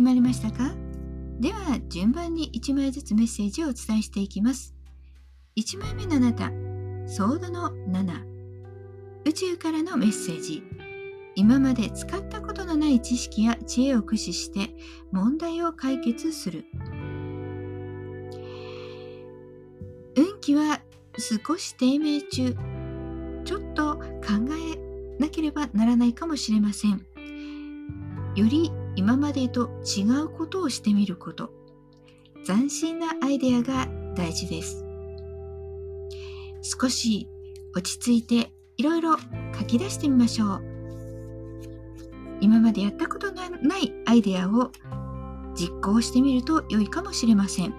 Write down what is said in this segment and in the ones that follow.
決まりましたか？では順番に1枚ずつメッセージをお伝えしていきます。1枚目のあなた、ソードの7、宇宙からのメッセージ。今まで使ったことのない知識や知恵を駆使して問題を解決する。運気は少し低迷中。ちょっと考えなければならないかもしれません。より今までと違うことをしてみること。斬新なアイデアが大事です。少し落ち着いていろいろ書き出してみましょう。今までやったことがないアイデアを実行してみると良いかもしれません。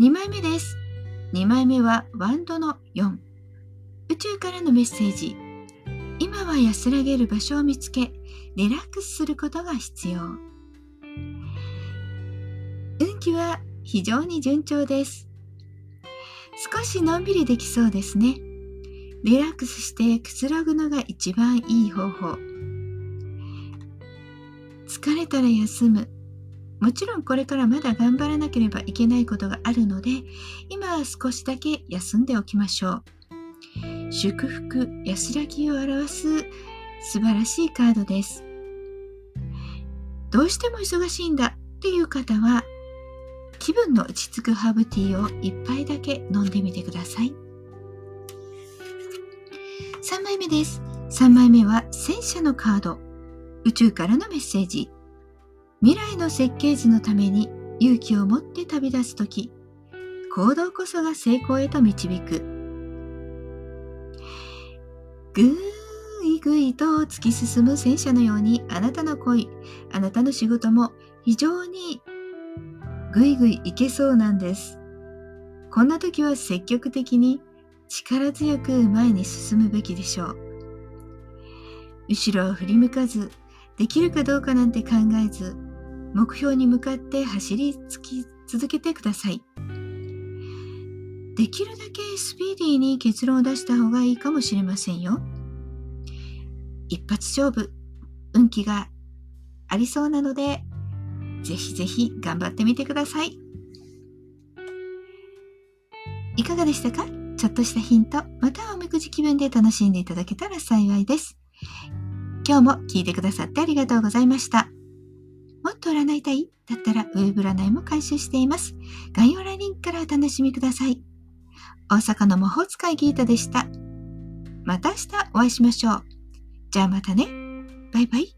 2枚目です。2枚目はワンドの4宇宙からのメッセージ。今は安らげる場所を見つけリラックスすることが必要。運気は非常に順調です。少しのんびりできそうですね。リラックスしてくつろぐのが一番いい方法。疲れたら休む。もちろんこれからまだ頑張らなければいけないことがあるので今は少しだけ休んでおきましょう。祝福安らぎを表す素晴らしいカードです。どうしても忙しいんだっていう方は気分の落ち着くハーブティーを1杯だけ飲んでみてください。3枚目です。3枚目は戦車のカード。宇宙からのメッセージ。未来の設計図のために勇気を持って旅立つ時行動こそが成功へと導く。ぐーいぐいと突き進む戦車のようにあなたの恋、あなたの仕事も非常にぐいぐいいけそうなんです。こんな時は積極的に力強く前に進むべきでしょう。後ろを振り向かず、できるかどうかなんて考えず、目標に向かって走りつき続けてください。できるだけスピーディーに結論を出した方がいいかもしれませんよ。一発勝負、運気がありそうなので、ぜひぜひ頑張ってみてください。いかがでしたか？ちょっとしたヒント、またはおみくじ気分で楽しんでいただけたら幸いです。今日も聞いてくださってありがとうございました。もっと占いたい？だったらウェブ占いも開始しています。概要欄リンクからお楽しみください。大阪の魔法使いギータでした。また明日お会いしましょう。じゃあまたね。バイバイ。